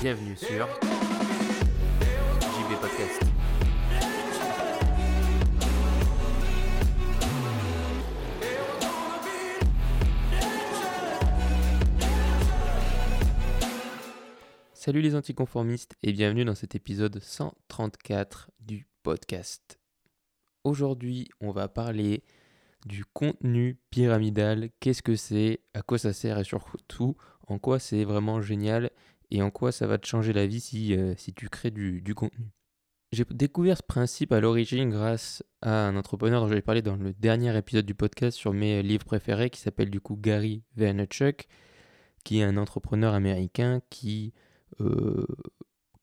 Bienvenue sur JB Podcast. Salut les anticonformistes et bienvenue dans cet épisode 134 du podcast. Aujourd'hui, on va parler du contenu pyramidal, qu'est-ce que c'est, à quoi ça sert et surtout en quoi c'est vraiment génial et en quoi ça va te changer la vie si, euh, tu crées du, contenu. J'ai découvert ce principe à l'origine grâce à un entrepreneur dont j'avais parlé dans le dernier épisode du podcast sur mes livres préférés qui s'appelle du coup Gary Vaynerchuk, qui est un entrepreneur américain qui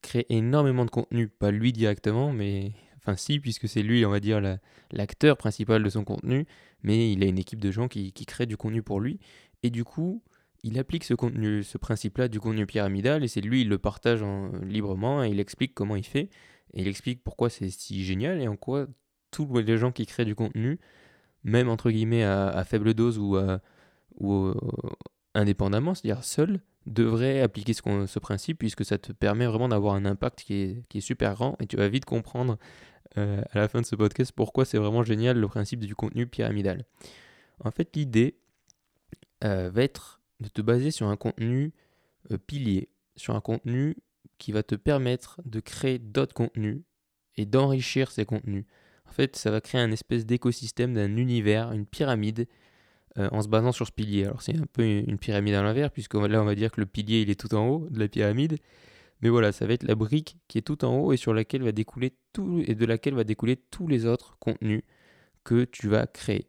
crée énormément de contenu, pas lui directement, mais enfin si, puisque c'est lui, on va dire, la- l'acteur principal de son contenu, mais il a une équipe de gens qui, qui créent du contenu pour lui, et du coup, il applique ce contenu, ce principe-là du contenu pyramidal, et c'est lui, il le partage en- librement, et il explique comment il fait, et il explique pourquoi c'est si génial, et en quoi tous les gens qui créent du contenu, même entre guillemets à, faible dose ou, ou euh, indépendamment, c'est-à-dire seul, devrait appliquer ce, principe puisque ça te permet vraiment d'avoir un impact qui est, qui est super grand et tu vas vite comprendre euh, à la fin de ce podcast pourquoi c'est vraiment génial le principe du contenu pyramidal. En fait, l'idée euh, va être de te baser sur un contenu euh, pilier, sur un contenu qui va te permettre de créer d'autres contenus et d'enrichir ces contenus. En fait, ça va créer un espèce d'écosystème, d'un univers, une pyramide euh, en se basant sur ce pilier. Alors c'est un peu une pyramide à l'envers, puisque là on va dire que le pilier il est tout en haut de la pyramide. Mais voilà, ça va être la brique qui est tout en haut et sur laquelle va découler tout et de laquelle va découler tous les autres contenus que tu vas créer.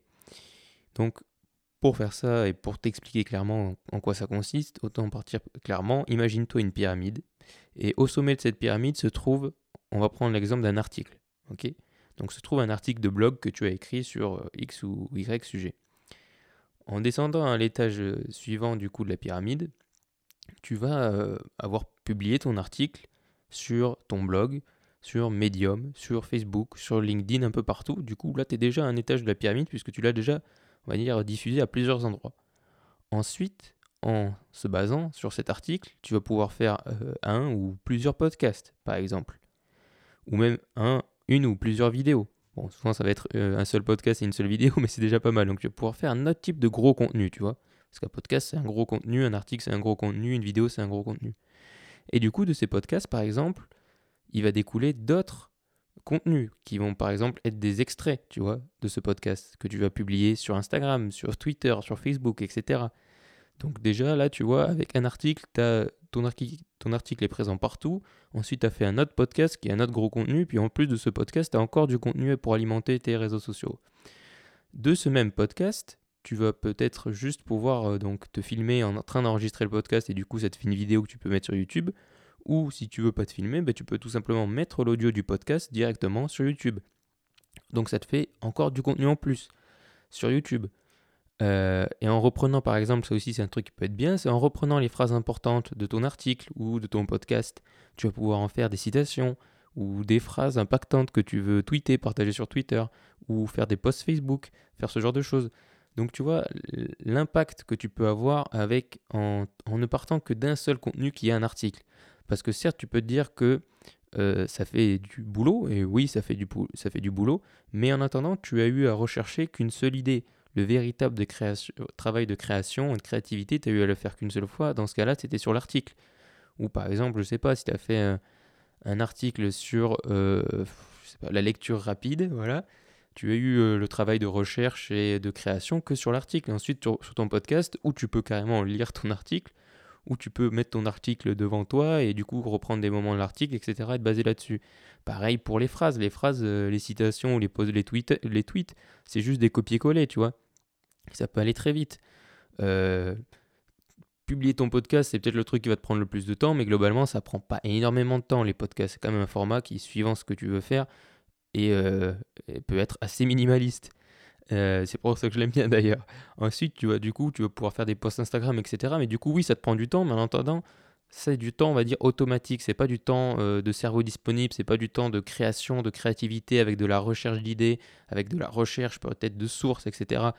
Donc pour faire ça et pour t'expliquer clairement en quoi ça consiste, autant partir clairement, imagine-toi une pyramide et au sommet de cette pyramide se trouve, on va prendre l'exemple d'un article, Donc se trouve un article de blog que tu as écrit sur X ou Y sujet. En descendant à l'étage euh, suivant du coup de la pyramide, tu vas euh, avoir publié ton article sur ton blog, sur Medium, sur Facebook, sur LinkedIn, un peu partout. Du coup, là, tu es déjà à un étage de la pyramide puisque tu l'as déjà, on va diffusé à plusieurs endroits. Ensuite, en se basant sur cet article, tu vas pouvoir faire euh, un ou plusieurs podcasts, par exemple. Ou même un, une ou plusieurs vidéos. Bon, souvent ça va être euh, un seul podcast et une seule vidéo, mais c'est déjà pas mal. Donc tu vas pouvoir faire un autre type de gros contenu, tu vois. Parce qu'un podcast c'est un gros contenu, un article c'est un gros contenu, une vidéo c'est un gros contenu. Et du coup, de ces podcasts, par exemple, il va découler d'autres contenus qui vont par exemple être des extraits, tu vois, de ce podcast que tu vas publier sur Instagram, sur Twitter, sur Facebook, etc. Donc déjà là, tu vois, avec un article, ton article est présent partout. Ensuite, tu as fait un autre podcast qui est un autre gros contenu. Puis en plus de ce podcast, tu as encore du contenu pour alimenter tes réseaux sociaux. De ce même podcast, tu vas peut-être juste pouvoir euh, donc te filmer en train d'enregistrer le podcast et du coup ça te fait une vidéo que tu peux mettre sur YouTube. Ou si tu veux pas te filmer, bah, tu peux tout simplement mettre l'audio du podcast directement sur YouTube. Donc ça te fait encore du contenu en plus sur YouTube. Euh, et en reprenant par exemple, ça aussi c'est un truc qui peut être bien, c'est en reprenant les phrases importantes de ton article ou de ton podcast, tu vas pouvoir en faire des citations ou des phrases impactantes que tu veux tweeter, partager sur Twitter ou faire des posts Facebook, faire ce genre de choses. Donc tu vois l'impact que tu peux avoir avec en, ne partant que d'un seul contenu qui est un article. Parce que certes, tu peux te dire que euh, ça fait du boulot, et oui, ça fait du, ça fait du boulot, mais en attendant, tu as eu à rechercher qu'une seule idée. Le véritable création, travail de création et de créativité, tu as eu à le faire qu'une seule fois. Dans ce cas-là, c'était sur l'article. Ou par exemple, je sais pas, si tu as fait un, article sur euh, la lecture rapide, voilà, tu as eu euh, le travail de recherche et de création que sur l'article. Ensuite, sur, ton podcast, où tu peux carrément lire ton article, où tu peux mettre ton article devant toi et du coup reprendre des moments de l'article, etc. et te baser là-dessus. Pareil pour les phrases. Les phrases, euh, les citations ou les, les tweets, les tweets c'est juste des copier-coller, tu vois. Ça peut aller très vite. Euh, publier ton podcast, c'est peut-être le truc qui va te prendre le plus de temps, mais globalement, ça prend pas énormément de temps. Les podcasts, c'est quand même un format qui, suivant ce que tu veux faire, et, euh, et peut être assez minimaliste. Euh, c'est pour ça que je l'aime bien d'ailleurs. Ensuite, tu vas du coup, tu vas pouvoir faire des posts Instagram, etc. Mais du coup, oui, ça te prend du temps, mais en attendant, c'est du temps, on va dire, automatique. C'est pas du temps de cerveau disponible, c'est pas du temps de création, de créativité avec de la recherche d'idées, avec de la recherche peut-être de sources, etc.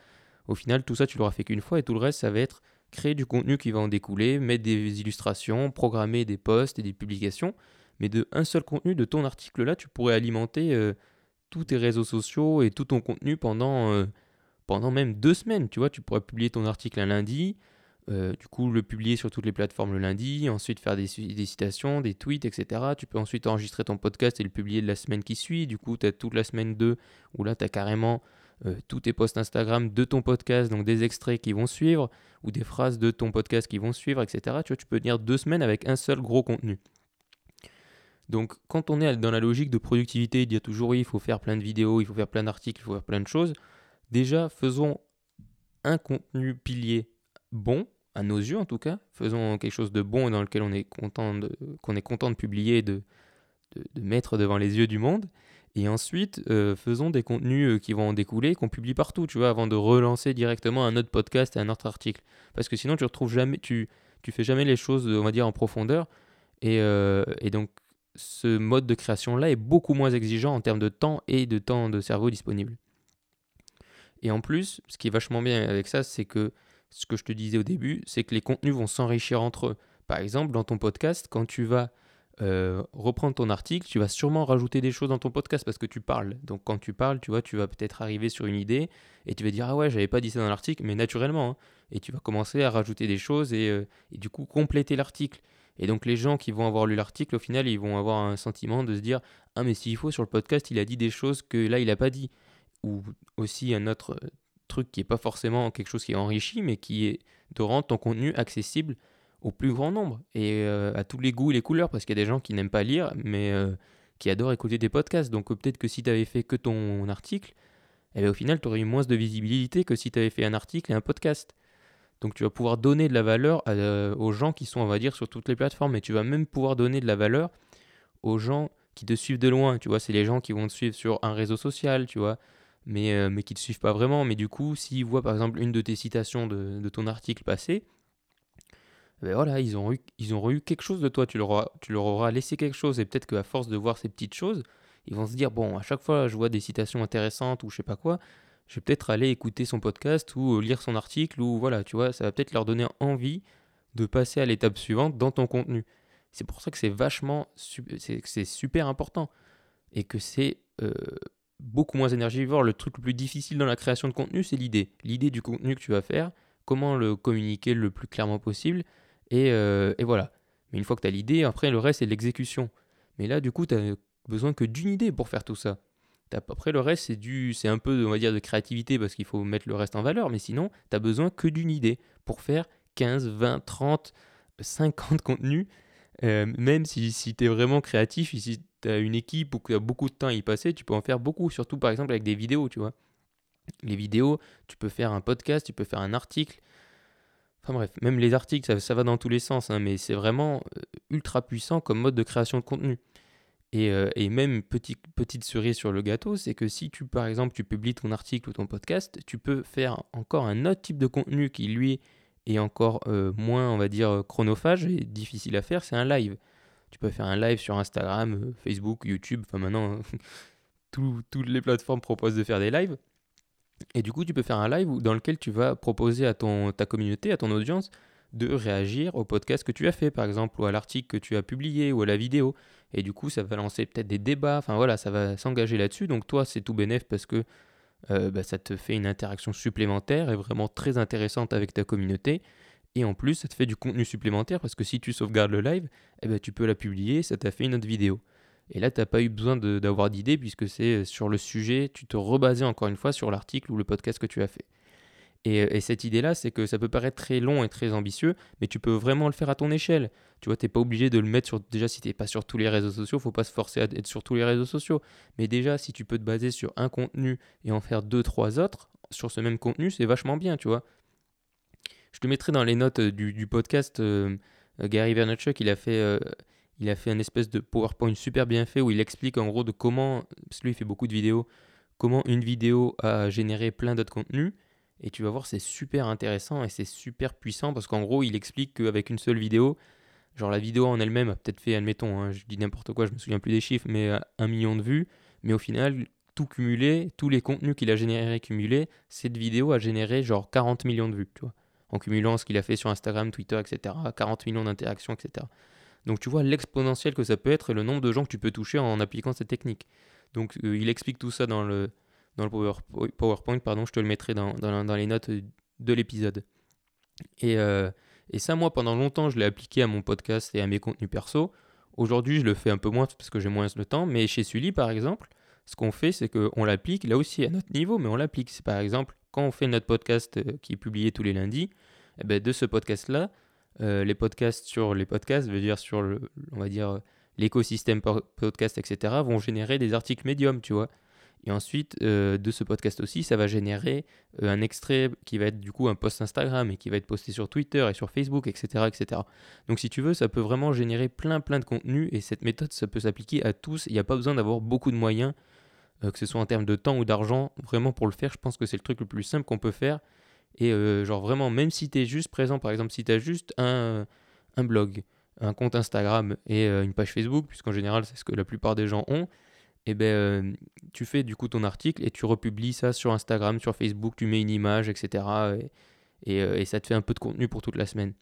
Au final, tout ça, tu l'auras fait qu'une fois et tout le reste, ça va être créer du contenu qui va en découler, mettre des illustrations, programmer des posts et des publications. Mais de un seul contenu, de ton article là, tu pourrais alimenter euh, tous tes réseaux sociaux et tout ton contenu pendant, euh, pendant même deux semaines. Tu vois, tu pourrais publier ton article un lundi, euh, du coup le publier sur toutes les plateformes le lundi, ensuite faire des, citations, des tweets, etc. Tu peux ensuite enregistrer ton podcast et le publier la semaine qui suit. Du coup, tu as toute la semaine 2 où là, tu as carrément euh, tous tes posts Instagram de ton podcast, donc des extraits qui vont suivre, ou des phrases de ton podcast qui vont suivre, etc. Tu vois, tu peux tenir deux semaines avec un seul gros contenu. Donc quand on est dans la logique de productivité, il y a toujours il faut faire plein de vidéos, il faut faire plein d'articles, il faut faire plein de choses. Déjà, faisons un contenu pilier bon, à nos yeux en tout cas. Faisons quelque chose de bon dans lequel on est content de, publier, de, mettre devant les yeux du monde. Et ensuite, euh, faisons des contenus euh, qui vont en découler, qu'on publie partout, tu vois, avant de relancer directement un autre podcast et un autre article. Parce que sinon, tu retrouves jamais, tu, tu fais jamais les choses, on va dire, en profondeur. Et, euh, et donc, ce mode de création-là est beaucoup moins exigeant en termes de temps et de temps de cerveau disponible. Et en plus, ce qui est vachement bien avec ça, c'est que ce que je te disais au début, c'est que les contenus vont s'enrichir entre eux. Par exemple, dans ton podcast, quand tu vas euh, reprendre ton article, tu vas sûrement rajouter des choses dans ton podcast parce que tu parles. Donc quand tu parles, tu vois, tu vas peut-être arriver sur une idée et tu vas dire ah ouais, j'avais pas dit ça dans l'article, mais naturellement. Hein. et tu vas commencer à rajouter des choses et, euh, et du coup compléter l'article. Et donc les gens qui vont avoir lu l'article, au final, ils vont avoir un sentiment de se dire ah mais s'il faut sur le podcast, il a dit des choses que là il a pas dit. Ou aussi un autre truc qui est pas forcément quelque chose qui est enrichi, mais qui est de rendre ton contenu accessible au plus grand nombre et euh, à tous les goûts et les couleurs, parce qu'il y a des gens qui n'aiment pas lire, mais euh, qui adorent écouter des podcasts. Donc euh, peut-être que si tu avais fait que ton article, eh bien, au final, tu aurais eu moins de visibilité que si tu avais fait un article et un podcast. Donc tu vas pouvoir donner de la valeur aux gens qui sont, on va dire, sur toutes les plateformes, et tu vas même pouvoir donner de la valeur aux gens qui te suivent de loin. Tu vois, c'est les gens qui vont te suivre sur un réseau social, tu vois, mais, mais qui ne te suivent pas vraiment. Mais du coup, s'ils voient par exemple une de tes citations de, de ton article passé, ben voilà, ils ont, eu, ils ont quelque chose de toi, tu leur, auras, tu leur auras laissé quelque chose, et peut-être qu'à force de voir ces petites choses, ils vont se dire, bon, à chaque fois je vois des citations intéressantes ou je sais pas quoi, je vais peut-être aller écouter son podcast ou lire son article, ou voilà, tu vois, ça va peut-être leur donner envie de passer à l'étape suivante dans ton contenu. C'est pour ça que c'est vachement, c'est super important, et que c'est... Euh, beaucoup moins énergivore. Le truc le plus difficile dans la création de contenu, c'est l'idée. L'idée du contenu que tu vas faire, comment le communiquer le plus clairement possible, et, euh, et voilà. Mais une fois que tu as l'idée, après le reste c'est l'exécution. Mais là, du coup, tu as besoin que d'une idée pour faire tout ça. Après, le reste, c'est du, c'est un peu, on va dire, de créativité parce qu'il faut mettre le reste en valeur. Mais sinon, tu as besoin que d'une idée pour faire 15, 20, 30, 50 contenus. Euh, même si, si tu es vraiment créatif, si tu as une équipe ou que tu as beaucoup de temps à y passer, tu peux en faire beaucoup. Surtout, par exemple, avec des vidéos, tu vois. Les vidéos, tu peux faire un podcast, tu peux faire un article. Enfin bref, même les articles, ça, va dans tous les sens, hein, mais c'est vraiment euh, ultra puissant comme mode de création de contenu. Et, euh, et, même petite, petite cerise sur le gâteau, c'est que si tu, par exemple, tu publies ton article ou ton podcast, tu peux faire encore un autre type de contenu qui, lui, est encore euh, moins, on va dire, chronophage et difficile à faire, c'est un live. Tu peux faire un live sur Instagram, Facebook, YouTube, enfin maintenant, toutes les plateformes proposent de faire des lives. Et du coup, tu peux faire un live dans lequel tu vas proposer à ton, ta communauté, à ton audience, de réagir au podcast que tu as fait, par exemple, ou à l'article que tu as publié, ou à la vidéo. Et du coup, ça va lancer peut-être des débats, enfin voilà, ça va s'engager là-dessus. Donc toi, c'est tout bénéf parce que euh, bah, ça te fait une interaction supplémentaire et vraiment très intéressante avec ta communauté. Et en plus, ça te fait du contenu supplémentaire parce que si tu sauvegardes le live, eh ben, tu peux la publier, ça t'a fait une autre vidéo. Et là, tu n'as pas eu besoin d'avoir d'idées puisque c'est euh, sur le sujet, tu te rebasais encore une fois sur l'article ou le podcast que tu as fait. Euh, et, cette idée-là, c'est que ça peut paraître très long et très ambitieux, mais tu peux vraiment le faire à ton échelle. Tu vois, tu n'es pas obligé de le mettre sur. Déjà, si tu n'es pas sur tous les réseaux sociaux, faut pas se forcer à être sur tous les réseaux sociaux. Mais déjà, si tu peux te baser sur un contenu et en faire deux, trois autres sur ce même contenu, c'est vachement bien, tu vois. Je te mettrai dans les notes euh, du, podcast Gary Vaynerchuk, il a fait. Il a fait un espèce de PowerPoint super bien fait où il explique en gros de comment, parce que lui il fait beaucoup de vidéos, comment une vidéo a généré plein d'autres contenus et tu vas voir, c'est super intéressant et c'est super puissant parce qu'en gros, il explique qu'avec une seule vidéo, Genre la vidéo en elle-même a peut-être fait, admettons, hein, je dis n'importe quoi, je me souviens plus des chiffres, mais euh, un million de vues. Mais au final, tout cumulé, tous les contenus qu'il a générés cumulés, cette vidéo a généré genre 40 millions de vues, tu vois. En cumulant ce qu'il a fait sur Instagram, Twitter, etc. 40 millions d'interactions, etc. Donc tu vois l'exponentiel que ça peut être et le nombre de gens que tu peux toucher en appliquant cette technique. Donc euh, il explique tout ça dans le, PowerPoint, pardon, je te le mettrai dans, les notes de l'épisode. Et, euh, et ça, moi, pendant longtemps, je l'ai appliqué à mon podcast et à mes contenus perso. Aujourd'hui, je le fais un peu moins parce que j'ai moins le temps. Mais chez Sully, par exemple, ce qu'on fait, c'est qu'on l'applique là aussi à notre niveau, mais on l'applique. Par exemple, quand on fait notre podcast euh, qui est publié tous les lundis, eh ben, de ce podcast-là, euh, les podcasts sur les podcasts, veut dire sur le, on va dire l'écosystème podcast, etc., vont générer des articles médiums, tu vois. Et ensuite, euh, de ce podcast aussi, ça va générer euh, un extrait qui va être du coup un post Instagram et qui va être posté sur Twitter et sur Facebook, etc., etc. Donc si tu veux, ça peut vraiment générer plein plein de contenu et cette méthode, ça peut s'appliquer à tous. Il n'y a pas besoin d'avoir beaucoup de moyens, euh, que ce soit en termes de temps ou d'argent. Vraiment pour le faire, je pense que c'est le truc le plus simple qu'on peut faire. Et genre vraiment, même si tu es juste présent, par exemple, si tu as juste un, un blog, un compte Instagram et une page Facebook, puisqu'en général c'est ce que la plupart des gens ont, et eh ben, euh, tu fais du coup ton article et tu republies ça sur Instagram, sur Facebook, tu mets une image, etc. Et, euh, et, ça te fait un peu de contenu pour toute la semaine.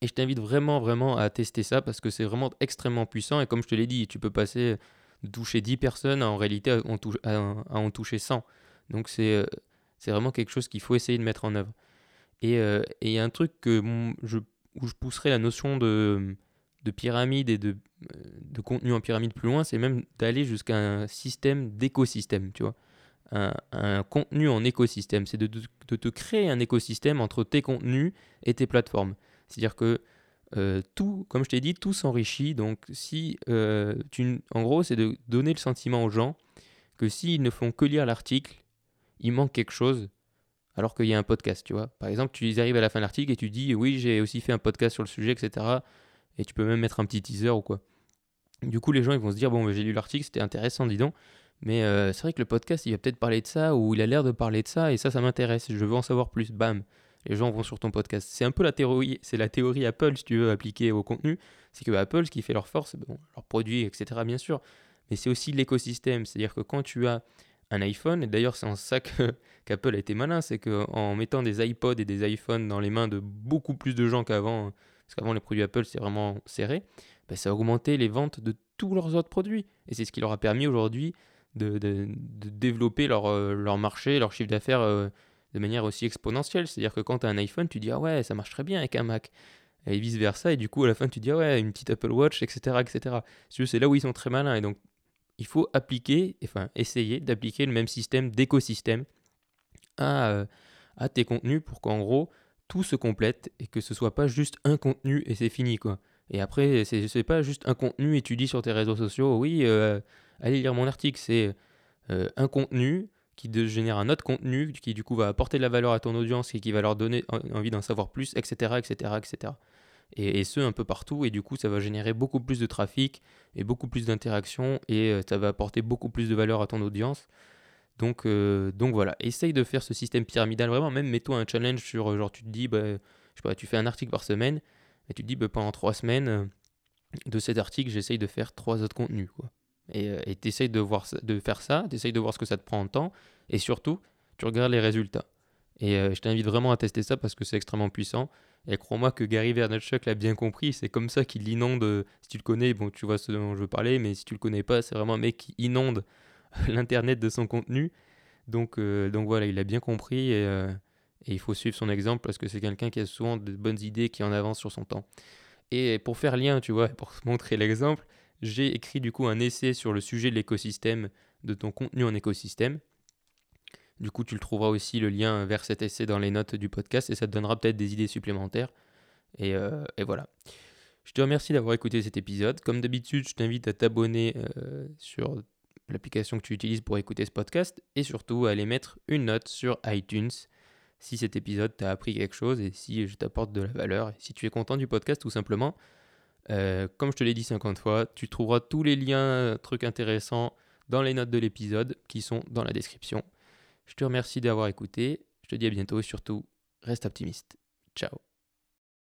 Et je t'invite vraiment, vraiment à tester ça parce que c'est vraiment extrêmement puissant. Et comme je te l'ai dit, tu peux passer de toucher 10 personnes à en réalité à en, toucher, à en toucher 100. Donc c'est euh, c'est vraiment quelque chose qu'il faut essayer de mettre en œuvre. Et il y a un truc que je, où je pousserai la notion de de pyramide et de, euh, de contenu en pyramide plus loin, c'est même d'aller jusqu'à un système d'écosystème, tu vois. Un, contenu en écosystème, c'est de, te créer un écosystème entre tes contenus et tes plateformes. C'est-à-dire que euh, tout, comme je t'ai dit, tout s'enrichit. Donc, si euh, tu, en gros, c'est de donner le sentiment aux gens que s'ils ne font que lire l'article, il manque quelque chose, alors qu'il y a un podcast, tu vois. Par exemple, tu arrives à la fin de l'article et tu dis, oui, j'ai aussi fait un podcast sur le sujet, etc. Et tu peux même mettre un petit teaser ou quoi. Du coup, les gens ils vont se dire bon, j'ai lu l'article, c'était intéressant, dis donc. Mais euh, c'est vrai que le podcast, il va peut-être parler de ça ou il a l'air de parler de ça et ça, ça m'intéresse. Je veux en savoir plus. Bam, les gens vont sur ton podcast. C'est un peu la théorie, c'est la théorie Apple si tu veux appliquer au contenu. C'est que Apple, ce qui fait leur force, bon, leurs produits, etc. Bien sûr, mais c'est aussi l'écosystème. C'est-à-dire que quand tu as un iPhone, et d'ailleurs c'est en ça qu'Apple a été malin, c'est qu'en mettant des iPods et des iPhones dans les mains de beaucoup plus de gens qu'avant parce qu'avant les produits Apple c'est vraiment serré, bah, ça a augmenté les ventes de tous leurs autres produits. Et c'est ce qui leur a permis aujourd'hui de, développer leur, euh, leur marché, leur chiffre d'affaires euh, de manière aussi exponentielle. C'est-à-dire que quand tu as un iPhone, tu dis ah ouais, ça marche très bien avec un Mac. Et vice versa, et du coup à la fin tu dis ah ouais, une petite Apple Watch, etc. etc. C'est là où ils sont très malins. Et donc il faut appliquer, enfin essayer d'appliquer le même système d'écosystème à, euh, à tes contenus pour qu'en gros tout se complète et que ce soit pas juste un contenu et c'est fini quoi. Et après, c'est pas juste un contenu et tu dis sur tes réseaux sociaux, oui, euh, allez lire mon article, c'est euh, un contenu qui génère un autre contenu qui du coup va apporter de la valeur à ton audience et qui va leur donner envie d'en savoir plus, etc., etc., etc. Et, ce, un peu partout, et du coup, ça va générer beaucoup plus de trafic et beaucoup plus d'interactions et euh, ça va apporter beaucoup plus de valeur à ton audience. Donc, euh, donc voilà, essaye de faire ce système pyramidal vraiment. Même mets-toi un challenge sur, euh, genre, tu te dis, bah, je sais pas, tu fais un article par semaine, et tu te dis, bah, pendant trois semaines de cet article, j'essaye de faire trois autres contenus. Quoi. Et tu essayes de, voir, de faire ça, tu essayes de voir ce que ça te prend en temps, et surtout, tu regardes les résultats. Et je t'invite vraiment à tester ça parce que c'est extrêmement puissant. Et crois-moi que Gary Vaynerchuk l'a bien compris, c'est comme ça qu'il inonde. Si tu le connais, bon, tu vois ce dont je veux parler, mais si tu le connais pas, c'est vraiment un mec qui inonde l'internet de son contenu. Donc, euh, donc voilà, il a bien compris euh, et, il faut suivre son exemple parce que c'est quelqu'un qui a souvent de bonnes idées, qui en avance sur son temps. Et pour faire lien, tu vois, pour montrer l'exemple, j'ai écrit du coup un essai sur le sujet de l'écosystème, de ton contenu en écosystème. Du coup, tu le trouveras aussi le lien vers cet essai dans les notes du podcast et ça te donnera peut-être des idées supplémentaires. Et, euh, voilà. Je te remercie d'avoir écouté cet épisode. Comme d'habitude, je t'invite à t'abonner sur l'application que tu utilises pour écouter ce podcast et surtout à aller mettre une note sur iTunes si cet épisode t'a appris quelque chose et si je t'apporte de la valeur si tu es content du podcast tout simplement. Euh, comme je te l'ai dit 50 fois, tu trouveras tous les liens, trucs intéressants dans les notes de l'épisode qui sont dans la description. Je te remercie d'avoir écouté, je te dis à bientôt et surtout, reste optimiste. Ciao